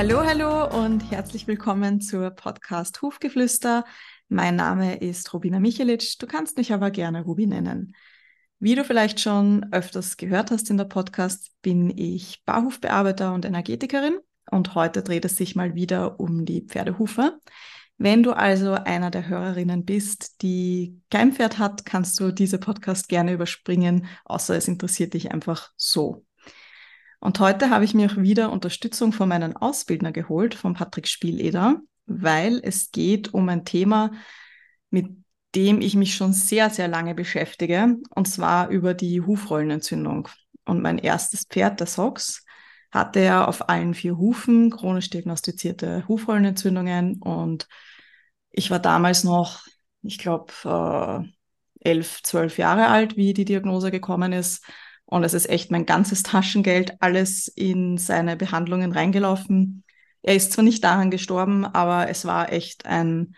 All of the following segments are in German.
Hallo, hallo und herzlich willkommen zur Podcast Hufgeflüster. Mein Name ist Rubina Michelic. Du kannst mich aber gerne Rubi nennen. Wie du vielleicht schon öfters gehört hast in der Podcast, bin ich Barhufbearbeiter und Energetikerin und heute dreht es sich mal wieder um die Pferdehufe. Wenn du also einer der Hörerinnen bist, die kein Pferd hat, kannst du diese Podcast gerne überspringen, außer es interessiert dich einfach so. Und heute habe ich mir auch wieder Unterstützung von meinem Ausbildner geholt, von Patrick Spieleder, weil es geht um ein Thema, mit dem ich mich schon sehr, sehr lange beschäftige, und zwar über die Hufrollenentzündung. Und mein erstes Pferd, der Sox, hatte ja auf allen vier Hufen chronisch diagnostizierte Hufrollenentzündungen und ich war damals noch, ich glaube, äh, elf, zwölf Jahre alt, wie die Diagnose gekommen ist. Und es ist echt mein ganzes Taschengeld, alles in seine Behandlungen reingelaufen. Er ist zwar nicht daran gestorben, aber es war echt ein,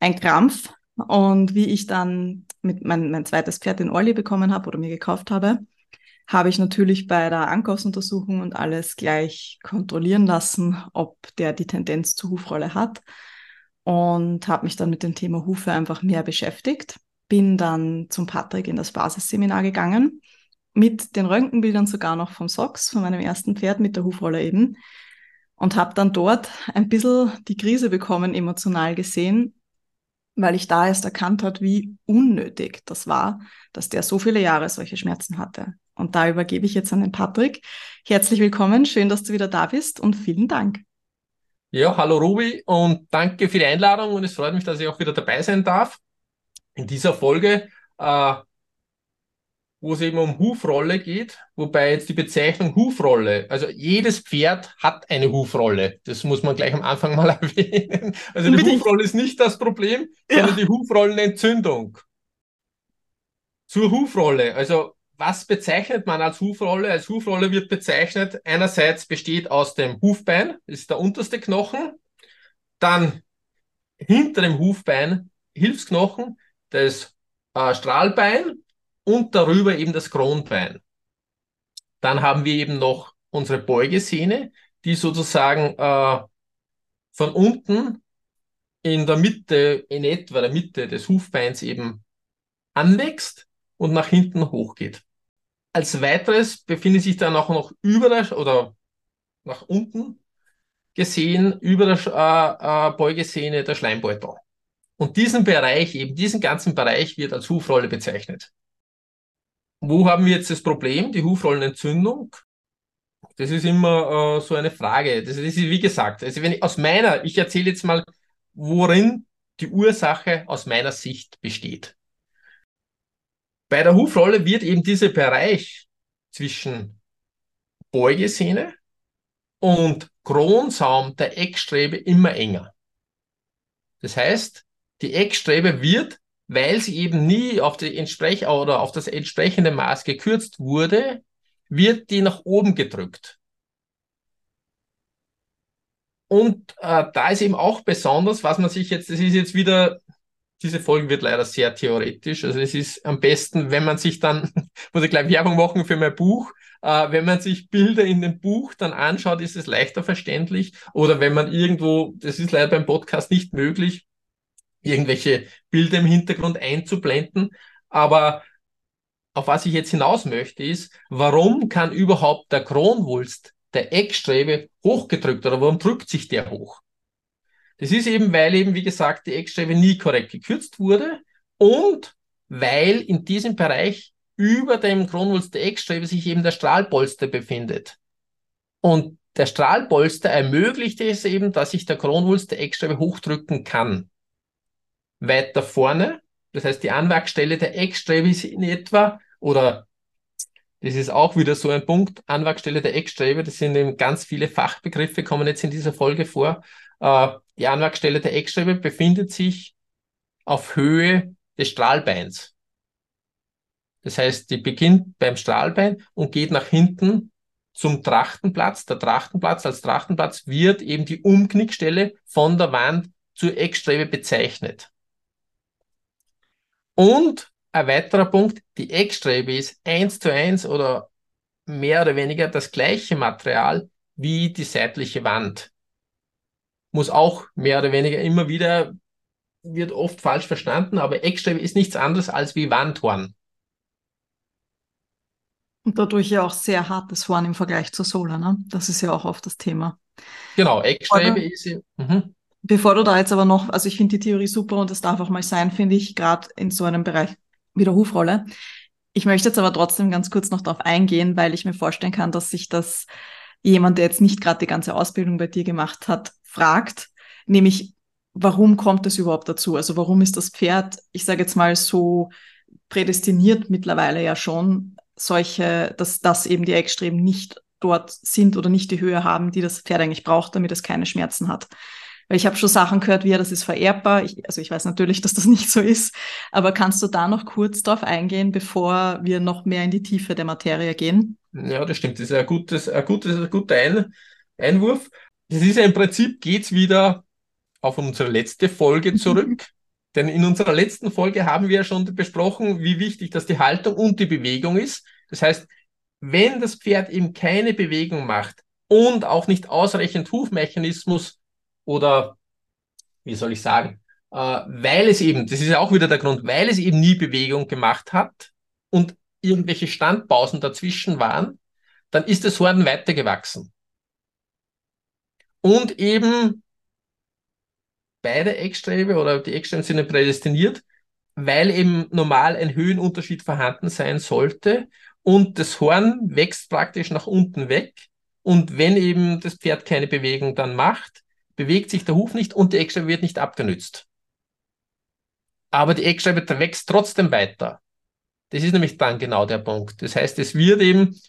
ein Krampf. Und wie ich dann mit mein, mein zweites Pferd in Olli bekommen habe oder mir gekauft habe, habe ich natürlich bei der Ankaufsuntersuchung und alles gleich kontrollieren lassen, ob der die Tendenz zur Hufrolle hat und habe mich dann mit dem Thema Hufe einfach mehr beschäftigt. Bin dann zum Patrick in das Basisseminar gegangen, mit den Röntgenbildern sogar noch vom Socks, von meinem ersten Pferd mit der Hufrolle eben. Und habe dann dort ein bisschen die Krise bekommen, emotional gesehen, weil ich da erst erkannt hat, wie unnötig das war, dass der so viele Jahre solche Schmerzen hatte. Und da übergebe ich jetzt an den Patrick. Herzlich willkommen, schön, dass du wieder da bist und vielen Dank. Ja, hallo Ruby und danke für die Einladung und es freut mich, dass ich auch wieder dabei sein darf in dieser Folge, äh, wo es eben um Hufrolle geht, wobei jetzt die Bezeichnung Hufrolle, also jedes Pferd hat eine Hufrolle. Das muss man gleich am Anfang mal erwähnen. Also die Hufrolle ist nicht das Problem, ja. sondern die Hufrollenentzündung. Zur Hufrolle, also was bezeichnet man als Hufrolle? Als Hufrolle wird bezeichnet, einerseits besteht aus dem Hufbein, das ist der unterste Knochen, dann hinter dem Hufbein Hilfsknochen, das äh, Strahlbein und darüber eben das Kronbein. Dann haben wir eben noch unsere Beugesehne, die sozusagen äh, von unten in der Mitte, in etwa der Mitte des Hufbeins eben anwächst und nach hinten hochgeht. Als weiteres befindet sich dann auch noch über der oder nach unten gesehen über der äh, äh, Beugesehne der Schleimbeutel. Und diesen Bereich, eben diesen ganzen Bereich wird als Hufrolle bezeichnet. Wo haben wir jetzt das Problem? Die Hufrollenentzündung. Das ist immer äh, so eine Frage. Das ist, wie gesagt, also wenn ich aus meiner, ich erzähle jetzt mal, worin die Ursache aus meiner Sicht besteht. Bei der Hufrolle wird eben dieser Bereich zwischen Beugesehne und Kronsaum der Eckstrebe immer enger. Das heißt, die Eckstrebe wird, weil sie eben nie auf, die Entsprech oder auf das entsprechende Maß gekürzt wurde, wird die nach oben gedrückt. Und äh, da ist eben auch besonders, was man sich jetzt, das ist jetzt wieder diese Folge wird leider sehr theoretisch. Also es ist am besten, wenn man sich dann, muss ich gleich Werbung machen für mein Buch, äh, wenn man sich Bilder in dem Buch dann anschaut, ist es leichter verständlich. Oder wenn man irgendwo, das ist leider beim Podcast nicht möglich, irgendwelche Bilder im Hintergrund einzublenden. Aber auf was ich jetzt hinaus möchte, ist, warum kann überhaupt der Kronwulst der Eckstrebe hochgedrückt oder warum drückt sich der hoch? Das ist eben, weil eben, wie gesagt, die Eckstrebe nie korrekt gekürzt wurde und weil in diesem Bereich über dem Kronwulst der Eckstrebe sich eben der Strahlpolster befindet. Und der Strahlpolster ermöglicht es eben, dass sich der Kronwulst der Eckstrebe hochdrücken kann. Weiter vorne, das heißt, die Anwachsstelle der Eckstrebe ist in etwa, oder das ist auch wieder so ein Punkt, Anwachsstelle der Eckstrebe, das sind eben ganz viele Fachbegriffe, kommen jetzt in dieser Folge vor. Äh, die Anwachsstelle der Eckstrebe befindet sich auf Höhe des Strahlbeins. Das heißt, die beginnt beim Strahlbein und geht nach hinten zum Trachtenplatz. Der Trachtenplatz als Trachtenplatz wird eben die Umknickstelle von der Wand zur Eckstrebe bezeichnet. Und ein weiterer Punkt, die Eckstrebe ist eins zu eins oder mehr oder weniger das gleiche Material wie die seitliche Wand. muss auch mehr oder weniger immer wieder, wird oft falsch verstanden, aber Eckstrebe ist nichts anderes als wie Wandhorn. Und dadurch ja auch sehr hartes Horn im Vergleich zur Sohle, ne? Das ist ja auch oft das Thema. Genau, Eckstrebe ist. Mhm. Bevor du da jetzt aber noch, also ich finde die Theorie super und es darf auch mal sein, finde ich, gerade in so einem Bereich wie der Hufrolle. Ich möchte jetzt aber trotzdem ganz kurz noch darauf eingehen, weil ich mir vorstellen kann, dass sich das jemand, der jetzt nicht gerade die ganze Ausbildung bei dir gemacht hat, fragt, nämlich warum kommt es überhaupt dazu? Also warum ist das Pferd, ich sage jetzt mal so prädestiniert mittlerweile ja schon, solche, dass, dass eben die Eckstreben nicht dort sind oder nicht die Höhe haben, die das Pferd eigentlich braucht, damit es keine Schmerzen hat. Weil ich habe schon Sachen gehört, wie ja, das ist vererbbar. Ich, also ich weiß natürlich, dass das nicht so ist. Aber kannst du da noch kurz drauf eingehen, bevor wir noch mehr in die Tiefe der Materie gehen? Ja, das stimmt. Das ist ein, gutes, ein, gutes, ein guter ein Einwurf. Das ist ja im Prinzip, geht's wieder auf unsere letzte Folge zurück. Denn in unserer letzten Folge haben wir ja schon besprochen, wie wichtig das die Haltung und die Bewegung ist. Das heißt, wenn das Pferd eben keine Bewegung macht und auch nicht ausreichend Hufmechanismus oder wie soll ich sagen, äh, weil es eben, das ist ja auch wieder der Grund, weil es eben nie Bewegung gemacht hat und irgendwelche Standpausen dazwischen waren, dann ist das Horn weitergewachsen. Und eben beide Eckstrebe oder die Eckstreben sind prädestiniert, weil eben normal ein Höhenunterschied vorhanden sein sollte und das Horn wächst praktisch nach unten weg. Und wenn eben das Pferd keine Bewegung dann macht, bewegt sich der Huf nicht und die Eckscheibe wird nicht abgenützt. Aber die Eckscheibe wächst trotzdem weiter. Das ist nämlich dann genau der Punkt. Das heißt, es wird eben,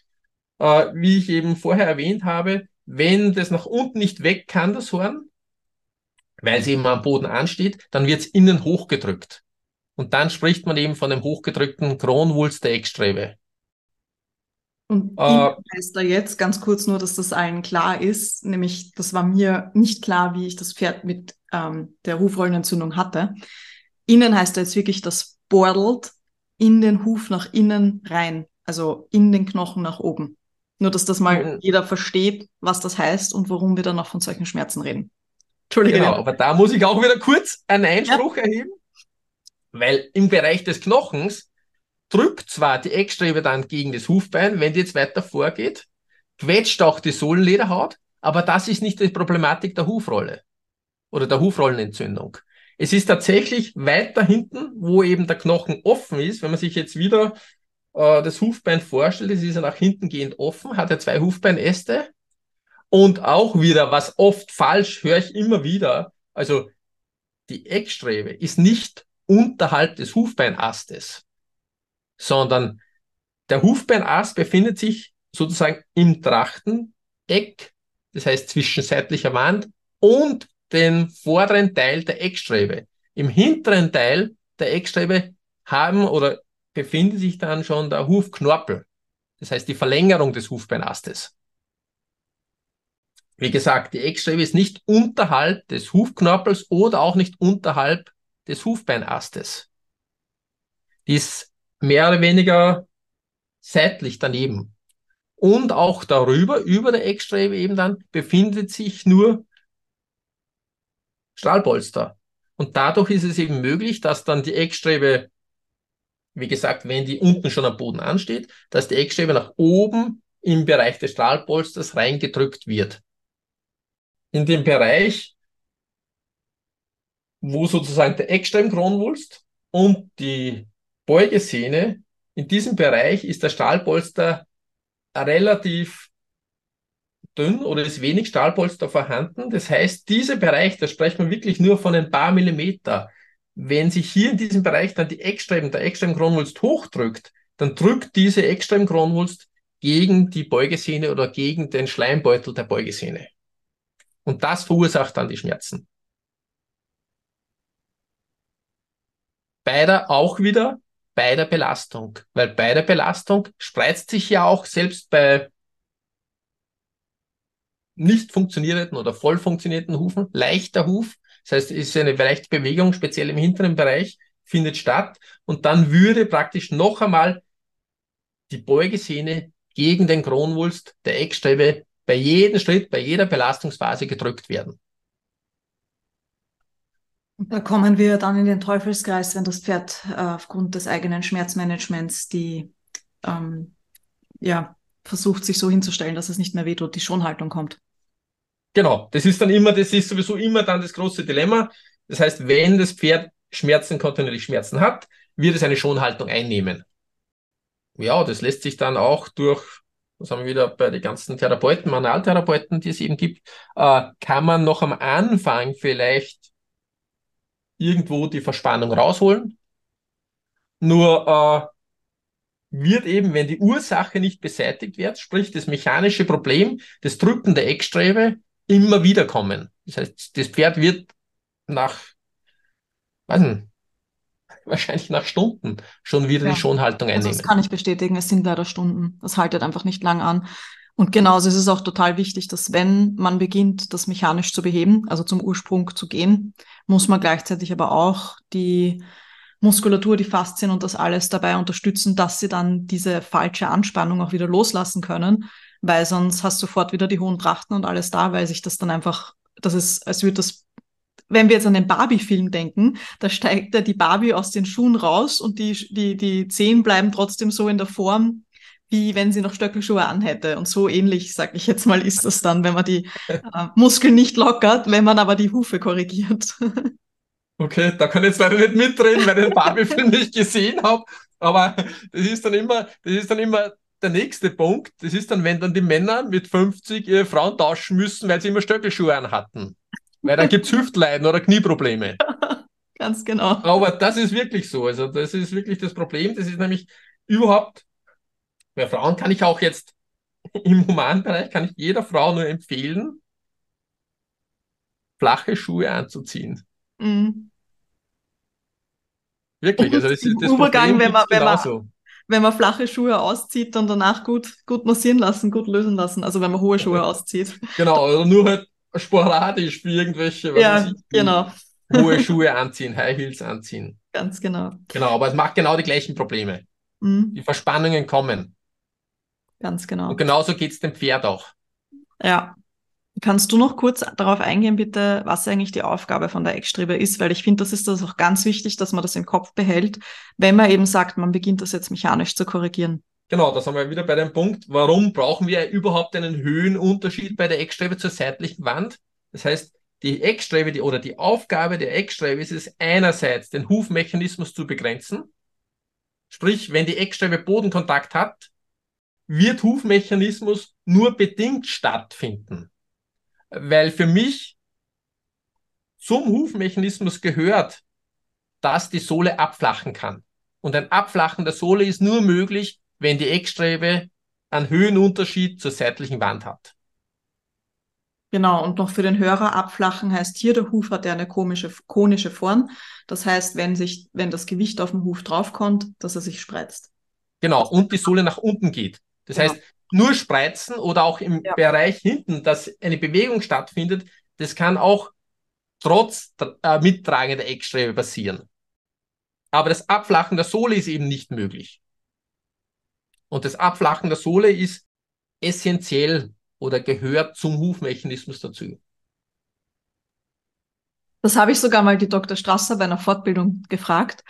äh, wie ich eben vorher erwähnt habe, wenn das nach unten nicht weg kann, das Horn, weil es eben am Boden ansteht, dann wird es innen hochgedrückt. Und dann spricht man eben von dem hochgedrückten Kronwulst der Eckstrebe. Und äh, heißt da jetzt ganz kurz nur, dass das allen klar ist, nämlich das war mir nicht klar, wie ich das Pferd mit ähm, der Hufrollenentzündung hatte. Innen heißt da jetzt wirklich, das bordelt in den Huf nach innen rein, also in den Knochen nach oben. Nur, dass das mal mhm. jeder versteht, was das heißt und warum wir dann noch von solchen Schmerzen reden. Entschuldige. Genau, aber da muss ich auch wieder kurz einen Einspruch ja. erheben, weil im Bereich des Knochens drückt zwar die Eckstrebe dann gegen das Hufbein, wenn die jetzt weiter vorgeht, quetscht auch die Sohlenlederhaut, aber das ist nicht die Problematik der Hufrolle oder der Hufrollenentzündung. Es ist tatsächlich weiter hinten, wo eben der Knochen offen ist. Wenn man sich jetzt wieder äh, das Hufbein vorstellt, es ist ja nach hinten gehend offen, hat ja zwei Hufbeinäste. Und auch wieder, was oft falsch, höre ich immer wieder, also die Eckstrebe ist nicht unterhalb des Hufbeinastes sondern der Hufbeinast befindet sich sozusagen im Trachteneck, das heißt zwischen seitlicher Wand und dem vorderen Teil der Eckstrebe. Im hinteren Teil der Eckstrebe haben oder befindet sich dann schon der Hufknorpel, das heißt die Verlängerung des Hufbeinastes. Wie gesagt, die Eckstrebe ist nicht unterhalb des Hufknorpels oder auch nicht unterhalb des Hufbeinastes. Die ist mehr oder weniger seitlich daneben. Und auch darüber, über der Eckstrebe eben dann, befindet sich nur Stahlpolster. Und dadurch ist es eben möglich, dass dann die Eckstrebe, wie gesagt, wenn die unten schon am Boden ansteht, dass die Eckstrebe nach oben im Bereich des Stahlpolsters reingedrückt wird. In dem Bereich, wo sozusagen der Eckstrebenkronwulst und die Beugesehne, in diesem Bereich ist der Stahlpolster relativ dünn oder ist wenig Stahlpolster vorhanden. Das heißt, dieser Bereich, da sprechen wir wirklich nur von ein paar Millimeter. Wenn sich hier in diesem Bereich dann die Eckstreben, der Eckstrebenkronwulst hochdrückt, dann drückt diese Eckstrebenkronwulst gegen die Beugesehne oder gegen den Schleimbeutel der Beugesehne. Und das verursacht dann die Schmerzen. Beider auch wieder bei der Belastung. Weil bei der Belastung spreizt sich ja auch selbst bei nicht funktionierenden oder voll funktionierenden Hufen leichter Huf. Das heißt, es ist eine leichte Bewegung, speziell im hinteren Bereich, findet statt. Und dann würde praktisch noch einmal die Beugesehne gegen den Kronwulst der Eckstrebe bei jedem Schritt, bei jeder Belastungsphase gedrückt werden. Da kommen wir dann in den Teufelskreis, wenn das Pferd äh, aufgrund des eigenen Schmerzmanagements die ähm, ja, versucht, sich so hinzustellen, dass es nicht mehr wehtut, die Schonhaltung kommt. Genau, das ist dann immer, das ist sowieso immer dann das große Dilemma. Das heißt, wenn das Pferd Schmerzen, kontinuierlich Schmerzen hat, wird es eine Schonhaltung einnehmen. Ja, das lässt sich dann auch durch, das haben wir wieder bei den ganzen Therapeuten, Manualtherapeuten, die es eben gibt, äh, kann man noch am Anfang vielleicht irgendwo die Verspannung rausholen. Nur äh, wird eben, wenn die Ursache nicht beseitigt wird, sprich das mechanische Problem, das Drücken der Eckstrebe, immer wieder kommen. Das heißt, das Pferd wird nach, weiß nicht, wahrscheinlich nach Stunden schon wieder ja. die Schonhaltung einnehmen. Also das kann ich bestätigen, es sind leider Stunden. Das haltet einfach nicht lang an. Und genauso ist es auch total wichtig, dass wenn man beginnt, das mechanisch zu beheben, also zum Ursprung zu gehen, muss man gleichzeitig aber auch die Muskulatur, die Faszien und das alles dabei unterstützen, dass sie dann diese falsche Anspannung auch wieder loslassen können, weil sonst hast du sofort wieder die hohen Trachten und alles da, weil sich das dann einfach, das ist, als würde das, wenn wir jetzt an den Barbie-Film denken, da steigt ja die Barbie aus den Schuhen raus und die, die, die Zehen bleiben trotzdem so in der Form, wie wenn sie noch Stöckelschuhe anhätte. Und so ähnlich, sag ich jetzt mal, ist das dann, wenn man die äh, Muskeln nicht lockert, wenn man aber die Hufe korrigiert. Okay, da kann ich jetzt leider nicht mitreden, weil ich den Barbie-Film nicht gesehen habe. Aber das ist dann immer, das ist dann immer der nächste Punkt. Das ist dann, wenn dann die Männer mit 50 ihre Frauen tauschen müssen, weil sie immer Stöckelschuhe anhatten. Weil dann gibt's Hüftleiden oder Knieprobleme. Ganz genau. Aber das ist wirklich so. Also das ist wirklich das Problem. Das ist nämlich überhaupt, bei Frauen kann ich auch jetzt im humanen Bereich, kann ich jeder Frau nur empfehlen, flache Schuhe anzuziehen. Mhm. Wirklich, also das ist das Übergang, Problem wenn man, wenn man, wenn man flache Schuhe auszieht, dann danach gut, gut massieren lassen, gut lösen lassen. Also wenn man hohe Schuhe auszieht. Genau, oder nur halt sporadisch für irgendwelche, ja, ich, genau. hohe Schuhe anziehen, High Heels anziehen. Ganz genau. Genau, aber es macht genau die gleichen Probleme. Mhm. Die Verspannungen kommen. Ganz genau. Und genauso geht es dem Pferd auch. Ja, Kannst du noch kurz darauf eingehen, bitte, was eigentlich die Aufgabe von der Eckstrebe ist? Weil ich finde, das ist das auch ganz wichtig, dass man das im Kopf behält, wenn man eben sagt, man beginnt das jetzt mechanisch zu korrigieren. Genau, da sind wir wieder bei dem Punkt, warum brauchen wir überhaupt einen Höhenunterschied bei der Eckstrebe zur seitlichen Wand? Das heißt, die Eckstrebe die, oder die Aufgabe der Eckstrebe ist es einerseits, den Hufmechanismus zu begrenzen. Sprich, wenn die Eckstrebe Bodenkontakt hat, wird Hufmechanismus nur bedingt stattfinden weil für mich zum Hufmechanismus gehört, dass die Sohle abflachen kann. Und ein Abflachen der Sohle ist nur möglich, wenn die Eckstrebe einen Höhenunterschied zur seitlichen Wand hat. Genau, und noch für den Hörer abflachen heißt hier, der Huf hat ja eine komische, konische Form. Das heißt, wenn sich, wenn das Gewicht auf den Huf draufkommt, dass er sich spreizt. Genau, und die Sohle nach unten geht. Das genau. heißt, nur spreizen oder auch im ja. Bereich hinten, dass eine Bewegung stattfindet, das kann auch trotz äh, mittragender Eckstrebe passieren. Aber das Abflachen der Sohle ist eben nicht möglich. Und das Abflachen der Sohle ist essentiell oder gehört zum Hufmechanismus dazu. Das habe ich sogar mal die Dr. Strasser bei einer Fortbildung gefragt,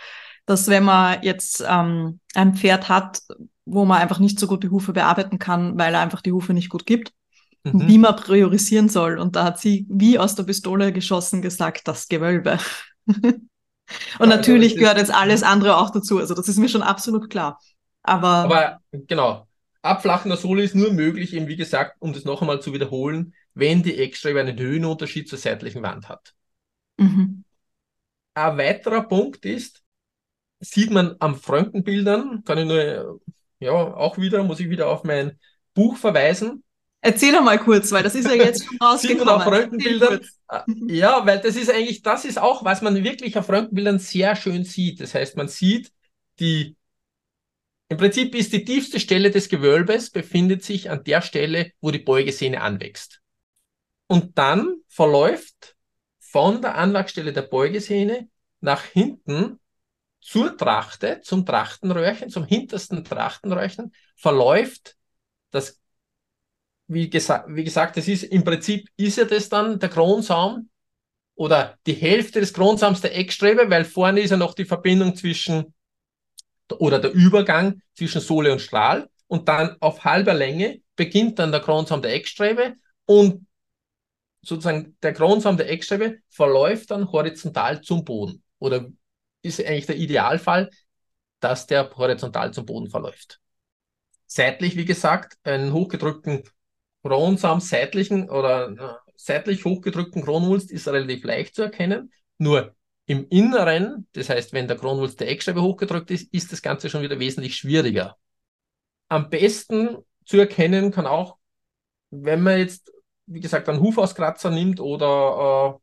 dass wenn man jetzt ähm, ein Pferd hat, wo man einfach nicht so gut die Hufe bearbeiten kann, weil er einfach die Hufe nicht gut gibt, mhm. wie man priorisieren soll. Und da hat sie wie aus der Pistole geschossen gesagt, das Gewölbe. Und ja, natürlich also gehört jetzt alles andere auch dazu. Also das ist mir schon absolut klar. Aber, Aber genau, Abflachen der Sohle ist nur möglich, eben wie gesagt, um das noch einmal zu wiederholen, wenn die Eckstrebe einen Höhenunterschied zur seitlichen Wand hat. Mhm. Ein weiterer Punkt ist, sieht man am Röntgenbildern, kann ich nur ja, auch wieder, muss ich wieder auf mein Buch verweisen. Erzähl doch mal kurz, weil das ist ja jetzt schon rausgekommen. auf Röntgenbildern. Äh, ja, weil das ist eigentlich, das ist auch, was man wirklich auf Röntgenbildern sehr schön sieht. Das heißt, man sieht die, im Prinzip ist die tiefste Stelle des Gewölbes befindet sich an der Stelle, wo die Beugesehne anwächst. Und dann verläuft von der Anwachsstelle der Beugesehne nach hinten zur Trachte, zum Trachtenröhrchen, zum hintersten Trachtenröhrchen, verläuft das, wie, gesa wie gesagt, das ist im Prinzip, ist ja das dann der Kronsaum oder die Hälfte des Kronsams der Eckstrebe, weil vorne ist ja noch die Verbindung zwischen oder der Übergang zwischen Sohle und Strahl und dann auf halber Länge beginnt dann der Kronsaum der Eckstrebe und sozusagen der Kronsaum der Eckstrebe verläuft dann horizontal zum Boden oder ist eigentlich der Idealfall, dass der horizontal zum Boden verläuft. Seitlich, wie gesagt, einen hochgedrückten Kronsaum seitlichen oder äh, seitlich hochgedrückten Kronwulst ist relativ leicht zu erkennen. Nur im Inneren, das heißt, wenn der Kronwulst der Eckscheibe hochgedrückt ist, ist das Ganze schon wieder wesentlich schwieriger. Am besten zu erkennen kann auch, wenn man jetzt, wie gesagt, einen Hufauskratzer nimmt oder äh,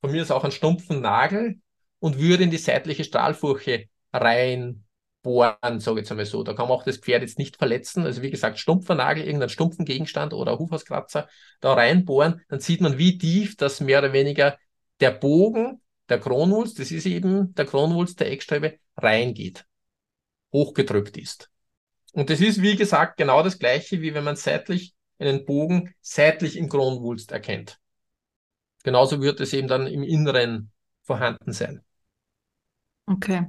von mir ist auch einen stumpfen Nagel und würde in die seitliche Strahlfurche rein bohren, sage ich jetzt einmal so. Da kann man auch das Pferd jetzt nicht verletzen. Also wie gesagt, stumpfer Nagel, irgendeinen stumpfen Gegenstand oder Hufauskratzer da reinbohren, dann sieht man, wie tief das mehr oder weniger der Bogen, der Kronwulst, das ist eben der Kronwulst der Eckstrebe, reingeht, hochgedrückt ist. Und das ist, wie gesagt, genau das gleiche, wie wenn man seitlich einen Bogen seitlich im Kronwulst erkennt. Genauso wird es eben dann im Inneren vorhanden sein. Okay.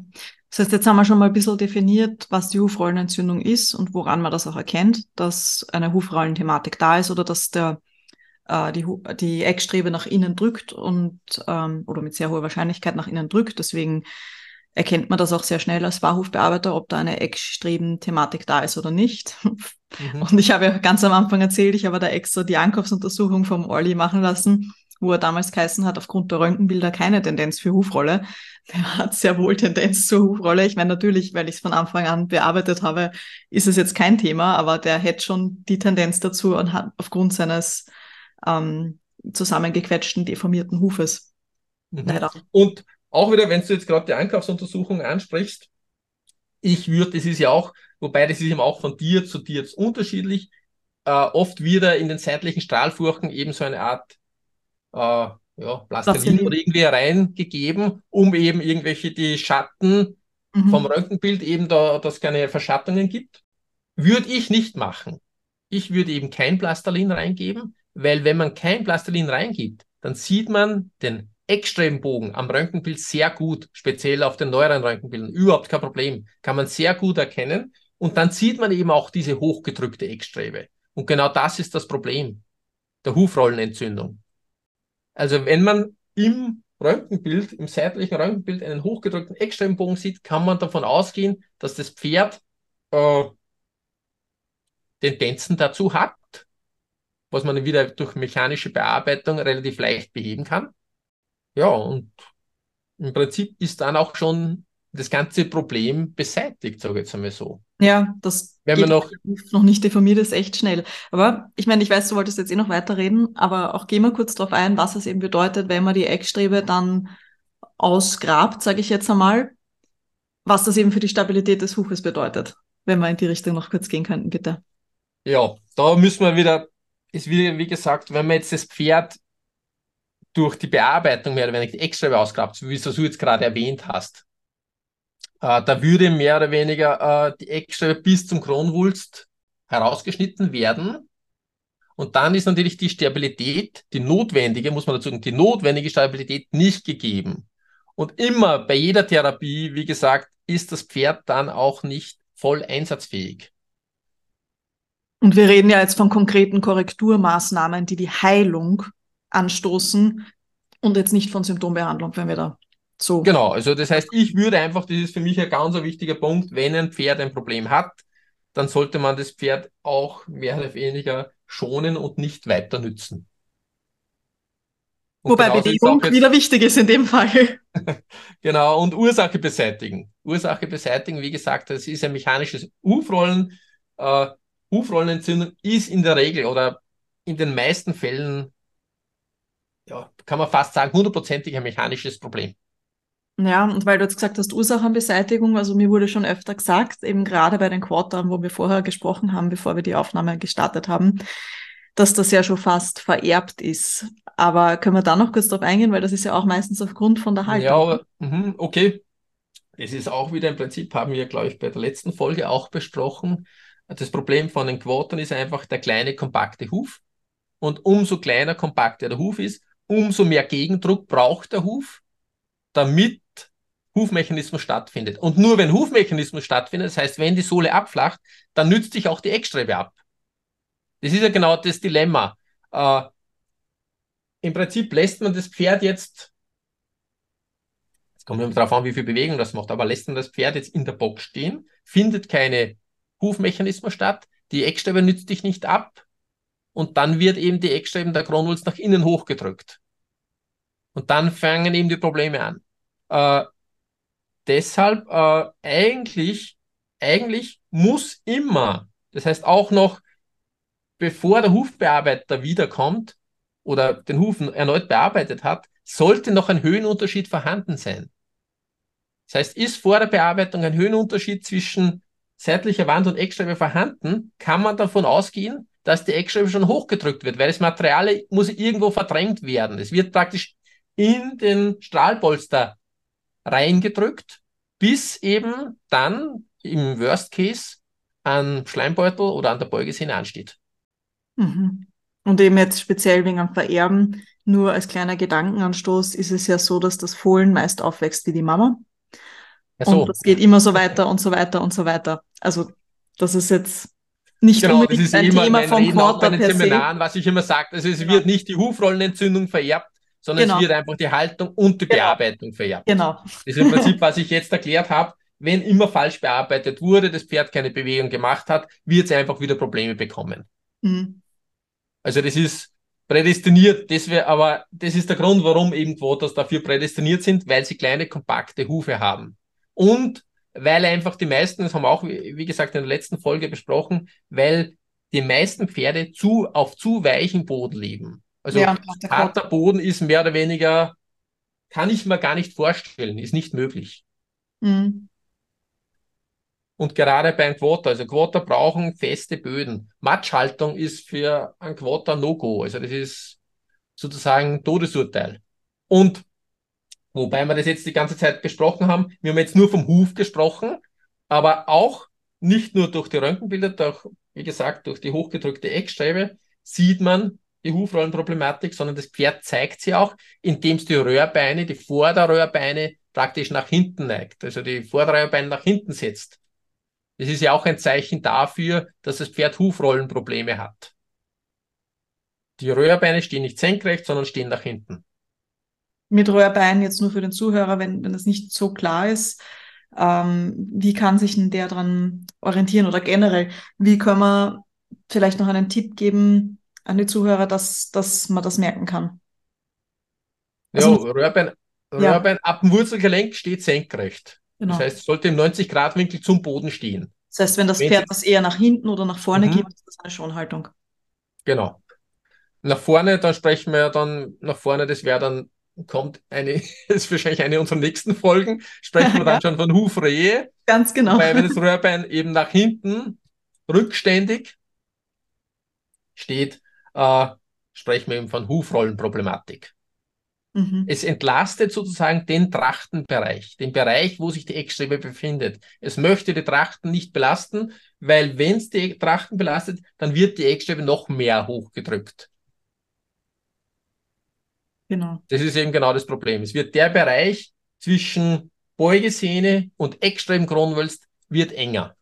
Das heißt, jetzt haben wir schon mal ein bisschen definiert, was die Hufrollenentzündung ist und woran man das auch erkennt, dass eine Hufrollenthematik da ist oder dass der, äh, die, die Eckstrebe nach innen drückt und ähm, oder mit sehr hoher Wahrscheinlichkeit nach innen drückt. Deswegen erkennt man das auch sehr schnell als Barhufbearbeiter, ob da eine Eckstreben-Thematik da ist oder nicht. Mhm. Und ich habe ja ganz am Anfang erzählt, ich habe da extra die Ankaufsuntersuchung vom Olli machen lassen wo er damals geheißen hat, aufgrund der Röntgenbilder keine Tendenz für Hufrolle. Der hat sehr wohl Tendenz zur Hufrolle. Ich meine, natürlich, weil ich es von Anfang an bearbeitet habe, ist es jetzt kein Thema, aber der hätte schon die Tendenz dazu und hat aufgrund seines ähm, zusammengequetschten, deformierten Hufes. Mhm. Leider. Und auch wieder, wenn du jetzt gerade die Einkaufsuntersuchung ansprichst, ich würde, das ist ja auch, wobei das ist eben auch von Tier zu Tier unterschiedlich, äh, oft wieder in den seitlichen Strahlfurchen eben so eine Art äh, ja, Plastilin oder irgendwie reingegeben, um eben irgendwelche die Schatten mhm. vom Röntgenbild eben da, dass keine Verschattungen gibt. Würde ich nicht machen. Ich würde eben kein Plastilin reingeben, weil wenn man kein Plastilin reingibt, dann sieht man den Eckstrebenbogen am Röntgenbild sehr gut, speziell auf den neueren Röntgenbildern. Überhaupt kein Problem. Kann man sehr gut erkennen. Und dann sieht man eben auch diese hochgedrückte Eckstrebe. Und genau das ist das Problem der Hufrollenentzündung. Also wenn man im Röntgenbild, im seitlichen Röntgenbild einen hochgedrückten Eckstrebenbogen sieht, kann man davon ausgehen, dass das Pferd äh, Tendenzen dazu hat, was man wieder durch mechanische Bearbeitung relativ leicht beheben kann. Ja, und im Prinzip ist dann auch schon das ganze Problem beseitigt, sage ich jetzt einmal so. Ja, das Wenn man noch, noch nicht deformiert ist, echt schnell. Aber ich meine, ich weiß, du wolltest jetzt eh noch weiterreden, aber auch gehen wir kurz darauf ein, was es eben bedeutet, wenn man die Eckstrebe dann ausgrabt, sage ich jetzt einmal, was das eben für die Stabilität des Hufes bedeutet. Wenn wir in die Richtung noch kurz gehen könnten, bitte. Ja, da müssen wir wieder, ist wieder, wie gesagt, wenn man jetzt das Pferd durch die Bearbeitung mehr oder weniger die Eckstrebe ausgrabt, wie du jetzt gerade erwähnt hast, äh, da würde mehr oder weniger äh, die Eckstrebe bis zum Kronwulst herausgeschnitten werden. Und dann ist natürlich die Stabilität, die notwendige, muss man dazu sagen, die notwendige Stabilität nicht gegeben. Und immer bei jeder Therapie, wie gesagt, ist das Pferd dann auch nicht voll einsatzfähig. Und wir reden ja jetzt von konkreten Korrekturmaßnahmen, die die Heilung anstoßen und jetzt nicht von Symptombehandlung, wenn wir da so. Genau, also das heißt, ich würde einfach, das ist für mich ein ganz wichtiger Punkt, wenn ein Pferd ein Problem hat, dann sollte man das Pferd auch mehr oder weniger schonen und nicht weiter nützen. Und Wobei Bewegung jetzt, wieder wichtig ist in dem Fall. genau, und Ursache beseitigen. Ursache beseitigen, wie gesagt, das ist ein mechanisches Hufrollen. Äh, Hufrollenentzündung ist in der Regel oder in den meisten Fällen, ja, kann man fast sagen, hundertprozentig ein mechanisches Problem. Ja, und weil du jetzt gesagt hast, Ursachenbeseitigung, also mir wurde schon öfter gesagt, eben gerade bei den Quartern, wo wir vorher gesprochen haben, bevor wir die Aufnahme gestartet haben, dass das ja schon fast vererbt ist. Aber können wir da noch kurz drauf eingehen, weil das ist ja auch meistens aufgrund von der Haltung. Ja, aber, mh, okay. Es ist auch wieder im Prinzip, haben wir, glaube ich, bei der letzten Folge auch besprochen. Das Problem von den Quotern ist einfach der kleine, kompakte Huf. Und umso kleiner, kompakter der Huf ist, umso mehr Gegendruck braucht der Huf, damit Hufmechanismus stattfindet. Und nur wenn Hufmechanismus stattfindet, das heißt, wenn die Sohle abflacht, dann nützt sich auch die Eckstrebe ab. Das ist ja genau das Dilemma. Äh, Im Prinzip lässt man das Pferd jetzt, es kommt immer darauf an, wie viel Bewegung das macht, aber lässt man das Pferd jetzt in der Box stehen, findet keine Hufmechanismus statt, die Eckstrebe nützt dich nicht ab und dann wird eben die Eckstreben der Kronwulst nach innen hochgedrückt. Und dann fangen eben die Probleme an. Äh, deshalb äh, eigentlich, eigentlich muss immer, das heißt auch noch, bevor der Hufbearbeiter wiederkommt oder den Hufen erneut bearbeitet hat, sollte noch ein Höhenunterschied vorhanden sein. Das heißt, ist vor der Bearbeitung ein Höhenunterschied zwischen seitlicher Wand und Eckscheibe vorhanden, kann man davon ausgehen, dass die Eckscheibe schon hochgedrückt wird, weil das Material muss irgendwo verdrängt werden. Es wird praktisch in den Strahlpolster reingedrückt, bis eben dann im Worst Case an Schleimbeutel oder an der Beugesehne ansteht. Mhm. Und eben jetzt speziell wegen am Vererben, nur als kleiner Gedankenanstoß ist es ja so, dass das Fohlen meist aufwächst wie die Mama. So. Und das geht immer so weiter und so weiter und so weiter. Also das ist jetzt nicht genau, unbedingt das ist ein immer Thema vom Reden Quarter bei den Seminaren, was ich immer sage. Also es genau. wird nicht die Hufrollenentzündung vererbt, sondern genau. es wird einfach die Haltung und die genau. Bearbeitung vererbt. Genau. Das ist im Prinzip, was ich jetzt erklärt habe. Wenn immer falsch bearbeitet wurde, das Pferd keine Bewegung gemacht hat, wird es einfach wieder Probleme bekommen. Mhm. Also das ist prädestiniert. Das wäre, aber das ist der Grund, warum eben Quotas dafür prädestiniert sind, weil sie kleine, kompakte Hufe haben. Und weil einfach die meisten, das haben wir auch, wie gesagt, in der letzten Folge besprochen, weil die meisten Pferde zu, auf zu weichen Boden leben. Also ja, harter Boden ist mehr oder weniger, kann ich mir gar nicht vorstellen, ist nicht möglich. Mhm. Und gerade beim Quota, also Quota brauchen feste Böden. Matschhaltung ist für ein Quota No-Go. Also das ist sozusagen Todesurteil. Und wobei wir das jetzt die ganze Zeit besprochen haben, wir haben jetzt nur vom Huf gesprochen, aber auch nicht nur durch die Röntgenbilder, durch, wie gesagt, durch die hochgedrückte Eckstrebe sieht man die Hufrollenproblematik, sondern das Pferd zeigt sie auch, indem es die Röhrbeine, die Vorderröhrbeine praktisch nach hinten neigt, also die Vorderröhrbeine nach hinten setzt. Das ist ja auch ein Zeichen dafür, dass das Pferd Hufrollenprobleme hat. Die Röhrbeine stehen nicht senkrecht, sondern stehen nach hinten. Mit Röhrbeinen jetzt nur für den Zuhörer, wenn, wenn das nicht so klar ist, ähm, wie kann sich denn der dran orientieren oder generell, wie können wir vielleicht noch einen Tipp geben an die Zuhörer, dass, dass man das merken kann? Also, ja, Röhrbein, Röhrbein ja. ab dem Wurzelgelenk steht senkrecht. Genau. Das heißt, es sollte im 90-Grad-Winkel zum Boden stehen. Das heißt, wenn das wenn Pferd das eher nach hinten oder nach vorne mhm. gibt, ist das eine Schonhaltung. Genau. Nach vorne, dann sprechen wir ja dann nach vorne, das wäre dann, kommt eine, ist wahrscheinlich eine unserer nächsten Folgen, sprechen wir dann schon von Hufrehe. Ganz genau. Weil wenn das Röhrbein eben nach hinten rückständig steht, äh, sprechen wir eben von Hufrollenproblematik. Mhm. Es entlastet sozusagen den Trachtenbereich, den Bereich, wo sich die Eckstrebe befindet. Es möchte die Trachten nicht belasten, weil wenn es die Trachten belastet, dann wird die Eckstrebe noch mehr hochgedrückt. Genau. Das ist eben genau das Problem. Es wird der Bereich zwischen Beugesehne und Eckstrebenkronwölst wird enger.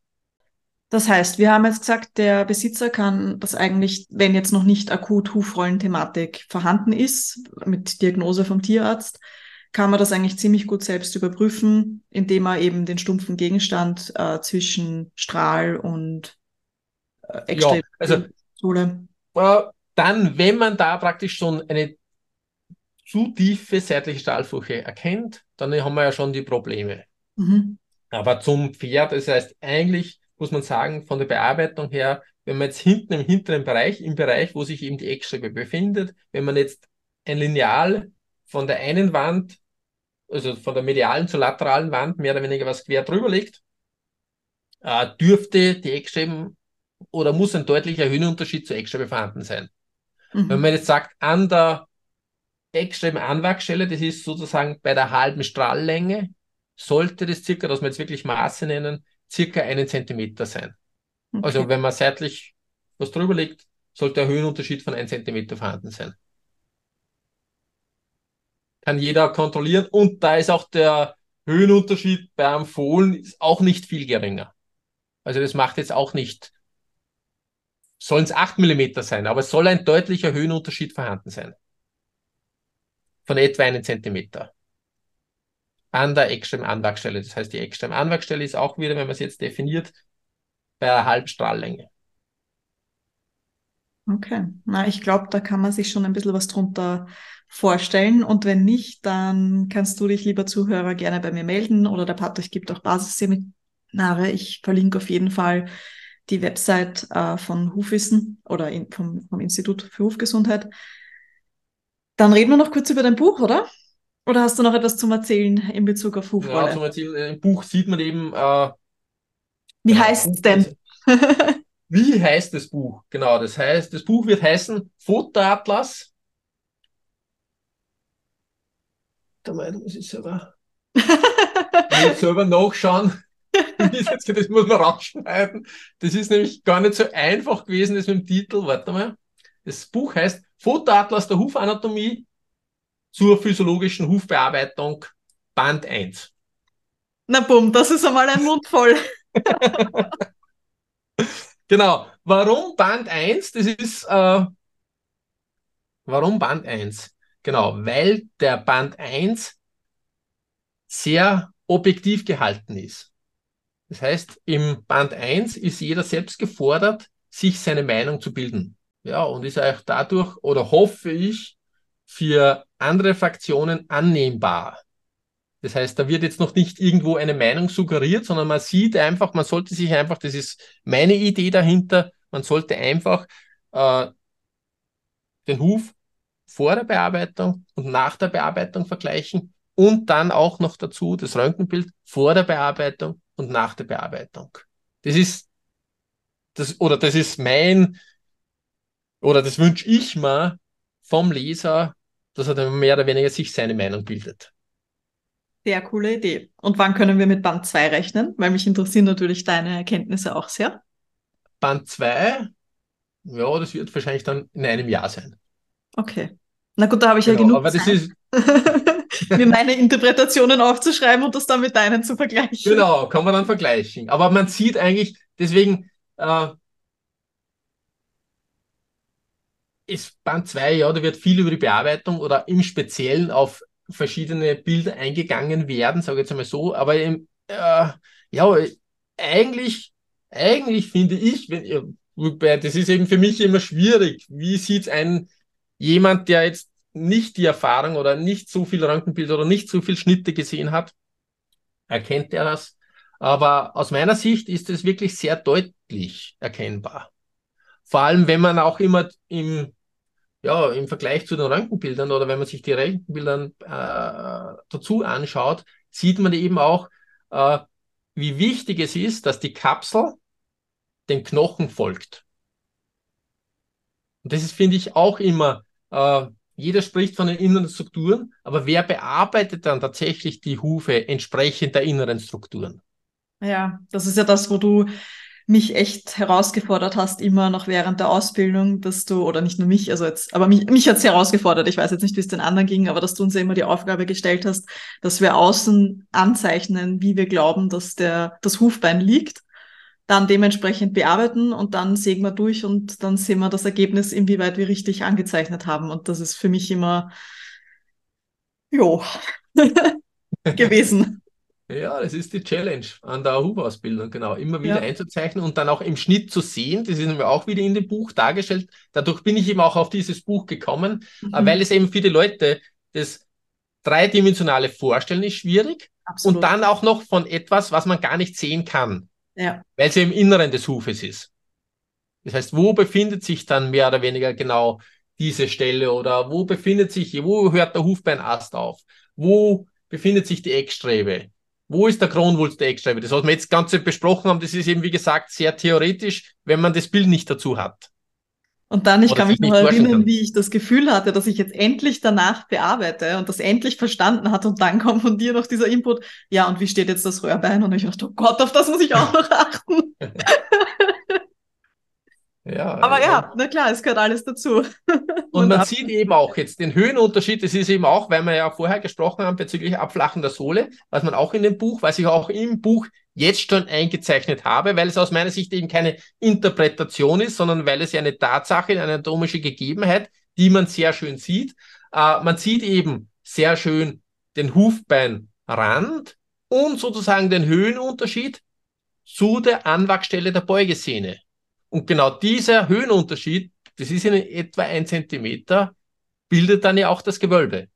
Das heißt, wir haben jetzt gesagt, der Besitzer kann das eigentlich, wenn jetzt noch nicht akut Hufrollen-Thematik vorhanden ist, mit Diagnose vom Tierarzt, kann man das eigentlich ziemlich gut selbst überprüfen, indem er eben den stumpfen Gegenstand äh, zwischen Strahl und äh, Extra ja, also, Sohle. Äh, dann, wenn man da praktisch schon eine zu tiefe seitliche Stahlfurche erkennt, dann haben wir ja schon die Probleme. Mhm. Aber zum Pferd, das heißt eigentlich muss man sagen, von der Bearbeitung her, wenn man jetzt hinten im hinteren Bereich, im Bereich, wo sich eben die Eckstrebe befindet, wenn man jetzt ein Lineal von der einen Wand, also von der medialen zur lateralen Wand, mehr oder weniger was quer drüber legt, äh, dürfte die Eckstreben oder muss ein deutlicher Höhenunterschied zur Eckstrebe vorhanden sein. Mhm. Wenn man jetzt sagt, an der Eckstreben-Anwachsstelle, das ist sozusagen bei der halben Strahllänge, sollte das circa, dass wir jetzt wirklich Maße nennen, circa einen Zentimeter sein. Okay. Also wenn man seitlich was drüber liegt, sollte ein Höhenunterschied von einem Zentimeter vorhanden sein. kann jeder kontrollieren und da ist auch der Höhenunterschied beim Fohlen auch nicht viel geringer. Also das macht jetzt auch nicht, sollen es 8 mm sein, aber es soll ein deutlicher Höhenunterschied vorhanden sein. Von etwa einen Zentimeter. An der Extrem-Anwachsstelle. Das heißt, die Extrem-Anwachsstelle ist auch wieder, wenn man es jetzt definiert, bei einer halben Strahllänge. Okay, na, ich glaube, da kann man sich schon ein bisschen was drunter vorstellen. Und wenn nicht, dann kannst du dich, lieber Zuhörer, gerne bei mir melden oder der Patrick gibt auch Basisseminare. Ich verlinke auf jeden Fall die Website äh, von Hufwissen oder in, vom, vom Institut für Hufgesundheit. Dann reden wir noch kurz über dein Buch, oder? Oder hast du noch etwas zum Erzählen in Bezug auf Hufrolle? Ja, zum Erzählen. Im Buch sieht man eben. Äh, Wie heißt es denn? Wie heißt das Buch? Genau, das heißt, das Buch wird heißen Fotoatlas. Da muss ich selber, muss ich selber nachschauen. das muss man rausschneiden. Das ist nämlich gar nicht so einfach gewesen, das mit dem Titel. Warte mal. Das Buch heißt Fotoatlas der Hufanatomie zur physiologischen Hufbearbeitung, Band 1. Na bumm, das ist einmal ein Mund voll. genau. Warum Band 1? Das ist, äh, warum Band 1? Genau, weil der Band 1 sehr objektiv gehalten ist. Das heißt, im Band 1 ist jeder selbst gefordert, sich seine Meinung zu bilden. Ja, und ist auch dadurch, oder hoffe ich, für andere Fraktionen annehmbar. Das heißt, da wird jetzt noch nicht irgendwo eine Meinung suggeriert, sondern man sieht einfach, man sollte sich einfach, das ist meine Idee dahinter, man sollte einfach äh, den Huf vor der Bearbeitung und nach der Bearbeitung vergleichen und dann auch noch dazu das Röntgenbild vor der Bearbeitung und nach der Bearbeitung. Das ist das, oder das ist mein, oder das wünsche ich mir vom Leser, dass er dann mehr oder weniger sich seine Meinung bildet. Sehr coole Idee. Und wann können wir mit Band 2 rechnen? Weil mich interessieren natürlich deine Erkenntnisse auch sehr. Band 2, ja, das wird wahrscheinlich dann in einem Jahr sein. Okay. Na gut, da habe ich genau, ja genug aber Zeit, das ist mir meine Interpretationen aufzuschreiben und das dann mit deinen zu vergleichen. Genau, kann man dann vergleichen. Aber man sieht eigentlich, deswegen äh, ist Band 2, ja, da wird viel über die Bearbeitung oder im Speziellen auf verschiedene Bilder eingegangen werden, sage ich jetzt einmal so. Aber im, äh, ja, eigentlich, eigentlich finde ich, wenn, das ist eben für mich immer schwierig. Wie sieht ein jemand, der jetzt nicht die Erfahrung oder nicht so viel Röntgenbilder oder nicht so viel Schnitte gesehen hat, erkennt er das. Aber aus meiner Sicht ist es wirklich sehr deutlich erkennbar. Vor allem, wenn man auch immer im ja, im Vergleich zu den Röntgenbildern oder wenn man sich die Röntgenbildern äh, dazu anschaut, sieht man eben auch, äh, wie wichtig es ist, dass die Kapsel den Knochen folgt. Und das ist, finde ich, auch immer, äh, jeder spricht von den inneren Strukturen, aber wer bearbeitet dann tatsächlich die Hufe entsprechend der inneren Strukturen? Ja, das ist ja das, wo du mich echt herausgefordert hast, immer noch während der Ausbildung, dass du, oder nicht nur mich, also jetzt, aber mich, mich hat es herausgefordert, ich weiß jetzt nicht, wie es den anderen ging, aber dass du uns ja immer die Aufgabe gestellt hast, dass wir außen anzeichnen, wie wir glauben, dass der, das Hufbein liegt, dann dementsprechend bearbeiten und dann sägen wir durch und dann sehen wir das Ergebnis, inwieweit wir richtig angezeichnet haben. Und das ist für mich immer, jo, gewesen. Ja, das ist die Challenge an der Hubausbildung, genau. Immer wieder ja. einzuzeichnen und dann auch im Schnitt zu sehen. Das ist nämlich auch wieder in dem Buch dargestellt. Dadurch bin ich eben auch auf dieses Buch gekommen, mhm. weil es eben für die Leute das dreidimensionale Vorstellen ist schwierig Absolut. und dann auch noch von etwas, was man gar nicht sehen kann. Ja. Weil es ja im Inneren des Hufes ist. Das heißt, wo befindet sich dann mehr oder weniger genau diese Stelle oder wo befindet sich, wo hört der Hufbeinast auf? Wo befindet sich die Eckstrebe? Wo ist der Kronwulst der Eckscheibe? Das, was wir jetzt ganz besprochen haben, das ist eben, wie gesagt, sehr theoretisch, wenn man das Bild nicht dazu hat. Und dann, ich Oder kann mich noch erinnern, wie ich das Gefühl hatte, dass ich jetzt endlich danach bearbeite und das endlich verstanden hat und dann kommt von dir noch dieser Input, ja, und wie steht jetzt das Röhrbein? Und ich dachte, oh Gott, auf das muss ich auch noch achten. Ja, Aber ja, na klar, es gehört alles dazu. Und man sieht eben auch jetzt den Höhenunterschied, das ist eben auch, weil wir ja vorher gesprochen haben bezüglich abflachender Sohle, was man auch in dem Buch, was ich auch im Buch jetzt schon eingezeichnet habe, weil es aus meiner Sicht eben keine Interpretation ist, sondern weil es ja eine Tatsache, eine anatomische Gegebenheit, die man sehr schön sieht. Äh, man sieht eben sehr schön den Hufbeinrand und sozusagen den Höhenunterschied zu der Anwachsstelle der Beugesehne. Und genau dieser Höhenunterschied, das ist in etwa ein Zentimeter, bildet dann ja auch das Gewölbe.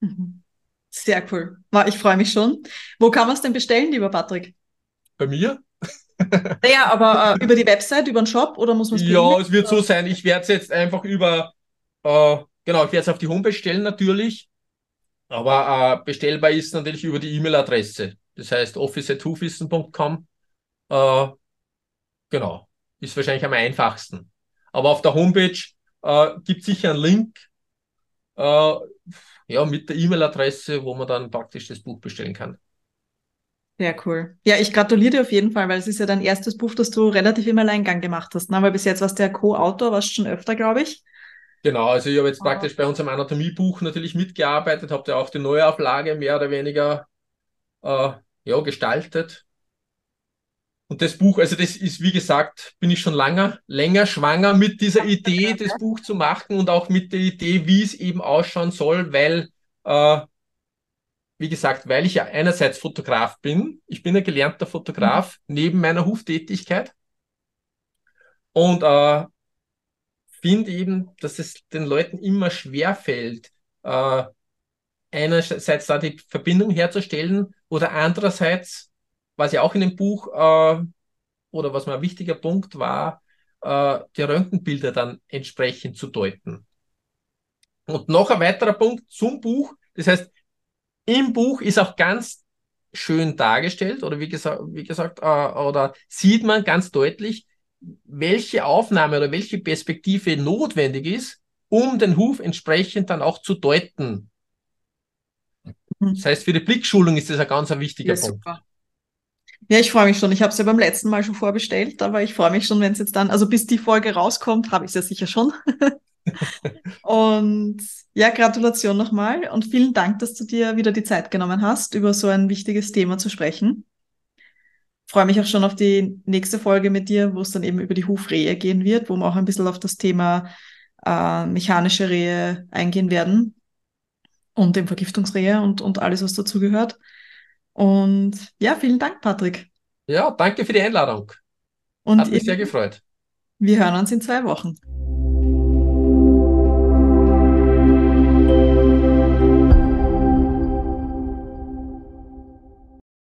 Mhm. Sehr cool. Ich freue mich schon. Wo kann man es denn bestellen, lieber Patrick? Bei mir? Naja, aber äh, über die Website, über den Shop oder muss man es Ja, es wird so sein. Ich werde es jetzt einfach über, äh, genau, ich werde es auf die Homepage stellen natürlich. Aber äh, bestellbar ist natürlich über die E-Mail-Adresse. Das heißt office.hufissen.com. Äh, genau. Ist wahrscheinlich am einfachsten. Aber auf der Homepage äh, gibt sicher einen Link äh, ja, mit der E-Mail-Adresse, wo man dann praktisch das Buch bestellen kann. Sehr cool. Ja, ich gratuliere dir auf jeden Fall, weil es ist ja dein erstes Buch, das du relativ im Alleingang gemacht hast. Ne? Weil bis jetzt warst du ja Co-Autor, warst schon öfter, glaube ich. Genau, also ich habe jetzt praktisch bei unserem Anatomiebuch natürlich mitgearbeitet, habe ja auch die Neuauflage mehr oder weniger äh, ja, gestaltet. Und das Buch, also das ist, wie gesagt, bin ich schon lange, länger schwanger mit dieser Idee, das Buch zu machen und auch mit der Idee, wie es eben ausschauen soll, weil, äh, wie gesagt, weil ich ja einerseits Fotograf bin, ich bin ein gelernter Fotograf mhm. neben meiner Huftätigkeit. Und äh, finde eben, dass es den Leuten immer schwer fällt, äh, einerseits da die Verbindung herzustellen oder andererseits, was ja auch in dem Buch äh, oder was mir ein wichtiger Punkt war, äh, die Röntgenbilder dann entsprechend zu deuten. Und noch ein weiterer Punkt zum Buch, das heißt, im Buch ist auch ganz schön dargestellt oder wie gesagt, wie gesagt äh, oder sieht man ganz deutlich, welche Aufnahme oder welche Perspektive notwendig ist, um den Huf entsprechend dann auch zu deuten. Mhm. Das heißt, für die Blickschulung ist das ein ganz ein wichtiger ja, Punkt. Super. Ja, ich freue mich schon. Ich habe es ja beim letzten Mal schon vorbestellt, aber ich freue mich schon, wenn es jetzt dann, also bis die Folge rauskommt, habe ich es ja sicher schon. und ja, Gratulation nochmal und vielen Dank, dass du dir wieder die Zeit genommen hast, über so ein wichtiges Thema zu sprechen freue mich auch schon auf die nächste Folge mit dir, wo es dann eben über die Hufrehe gehen wird, wo wir auch ein bisschen auf das Thema äh, mechanische Rehe eingehen werden und dem Vergiftungsrehe und, und alles, was dazugehört. Und ja, vielen Dank, Patrick. Ja, danke für die Einladung. Und Hat mich sehr gefreut. Wir hören uns in zwei Wochen.